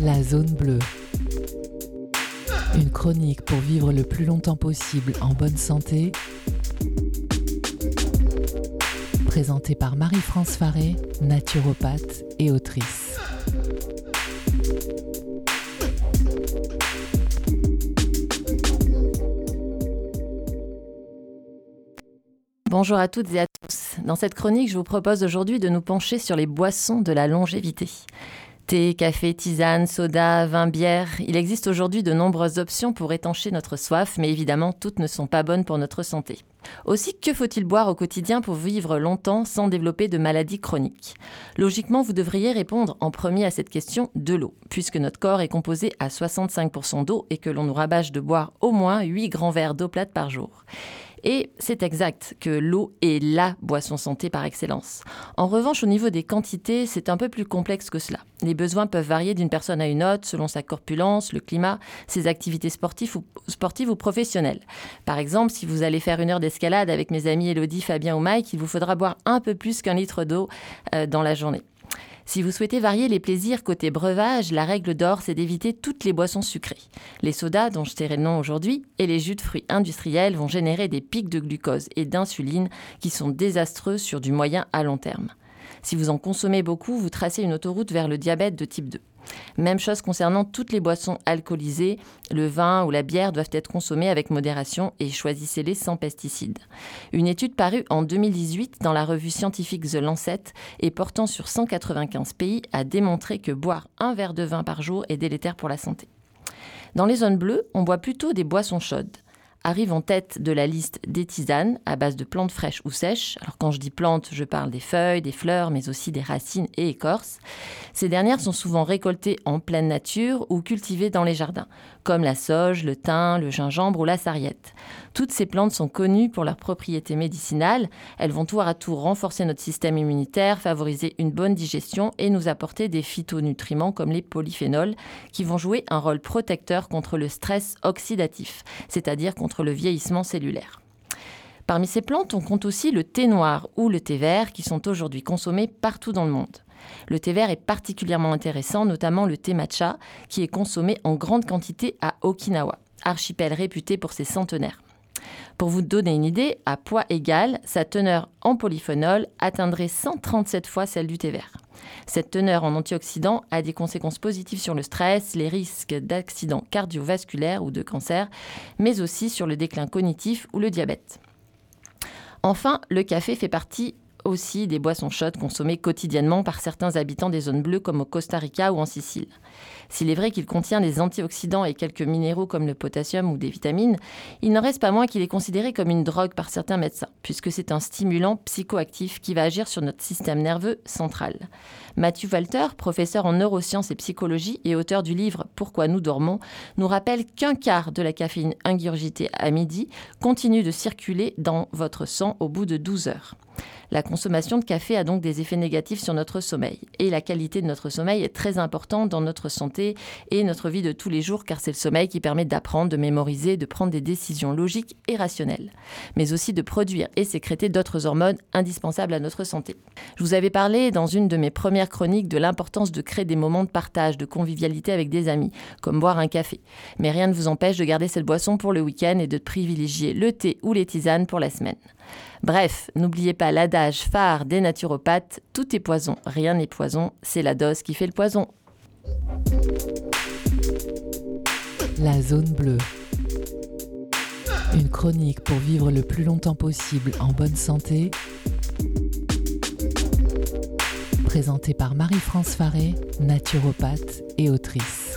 La zone bleue. Une chronique pour vivre le plus longtemps possible en bonne santé. Présentée par Marie-France Faré, naturopathe et autrice. Bonjour à toutes et à tous. Dans cette chronique, je vous propose aujourd'hui de nous pencher sur les boissons de la longévité. Thé, café, tisane, soda, vin, bière. Il existe aujourd'hui de nombreuses options pour étancher notre soif, mais évidemment, toutes ne sont pas bonnes pour notre santé. Aussi, que faut-il boire au quotidien pour vivre longtemps sans développer de maladies chroniques? Logiquement, vous devriez répondre en premier à cette question de l'eau, puisque notre corps est composé à 65% d'eau et que l'on nous rabâche de boire au moins 8 grands verres d'eau plate par jour. Et c'est exact que l'eau est la boisson santé par excellence. En revanche, au niveau des quantités, c'est un peu plus complexe que cela. Les besoins peuvent varier d'une personne à une autre selon sa corpulence, le climat, ses activités sportives ou, professionnelles. Par exemple, si vous allez faire une heure d'escalade avec mes amis Elodie, Fabien ou Mike, il vous faudra boire un peu plus qu'un litre d'eau euh, dans la journée. Si vous souhaitez varier les plaisirs côté breuvage, la règle d'or, c'est d'éviter toutes les boissons sucrées. Les sodas, dont je tairai le nom aujourd'hui, et les jus de fruits industriels vont générer des pics de glucose et d'insuline qui sont désastreux sur du moyen à long terme. Si vous en consommez beaucoup, vous tracez une autoroute vers le diabète de type 2. Même chose concernant toutes les boissons alcoolisées, le vin ou la bière doivent être consommés avec modération et choisissez-les sans pesticides. Une étude parue en 2018 dans la revue scientifique The Lancet et portant sur 195 pays a démontré que boire un verre de vin par jour est délétère pour la santé. Dans les zones bleues, on boit plutôt des boissons chaudes arrive en tête de la liste des tisanes à base de plantes fraîches ou sèches. Alors quand je dis plantes, je parle des feuilles, des fleurs, mais aussi des racines et écorces. Ces dernières sont souvent récoltées en pleine nature ou cultivées dans les jardins, comme la sauge, le thym, le gingembre ou la sarriette. Toutes ces plantes sont connues pour leurs propriétés médicinales. Elles vont tour à tour renforcer notre système immunitaire, favoriser une bonne digestion et nous apporter des phytonutriments comme les polyphénols qui vont jouer un rôle protecteur contre le stress oxydatif, c'est-à-dire contre le vieillissement cellulaire. Parmi ces plantes, on compte aussi le thé noir ou le thé vert qui sont aujourd'hui consommés partout dans le monde. Le thé vert est particulièrement intéressant, notamment le thé matcha, qui est consommé en grande quantité à Okinawa, archipel réputé pour ses centenaires. Pour vous donner une idée, à poids égal, sa teneur en polyphénol atteindrait 137 fois celle du thé vert. Cette teneur en antioxydants a des conséquences positives sur le stress, les risques d'accidents cardiovasculaires ou de cancer, mais aussi sur le déclin cognitif ou le diabète. Enfin, le café fait partie aussi des boissons chaudes consommées quotidiennement par certains habitants des zones bleues comme au Costa Rica ou en Sicile. S'il est vrai qu'il contient des antioxydants et quelques minéraux comme le potassium ou des vitamines, il n'en reste pas moins qu'il est considéré comme une drogue par certains médecins, puisque c'est un stimulant psychoactif qui va agir sur notre système nerveux central. Matthew Walter, professeur en neurosciences et psychologie et auteur du livre Pourquoi nous dormons, nous rappelle qu'un quart de la caféine ingurgitée à midi continue de circuler dans votre sang au bout de 12 heures. La consommation de café a donc des effets négatifs sur notre sommeil. Et la qualité de notre sommeil est très importante dans notre santé et notre vie de tous les jours, car c'est le sommeil qui permet d'apprendre, de mémoriser, de prendre des décisions logiques et rationnelles, mais aussi de produire et sécréter d'autres hormones indispensables à notre santé. Je vous avais parlé dans une de mes premières chroniques de l'importance de créer des moments de partage, de convivialité avec des amis, comme boire un café. Mais rien ne vous empêche de garder cette boisson pour le week-end et de privilégier le thé ou les tisanes pour la semaine. Bref, n'oubliez pas phare des naturopathes, tout est poison, rien n'est poison, c'est la dose qui fait le poison. La zone bleue. Une chronique pour vivre le plus longtemps possible en bonne santé. Présentée par Marie-France Faré, naturopathe et autrice.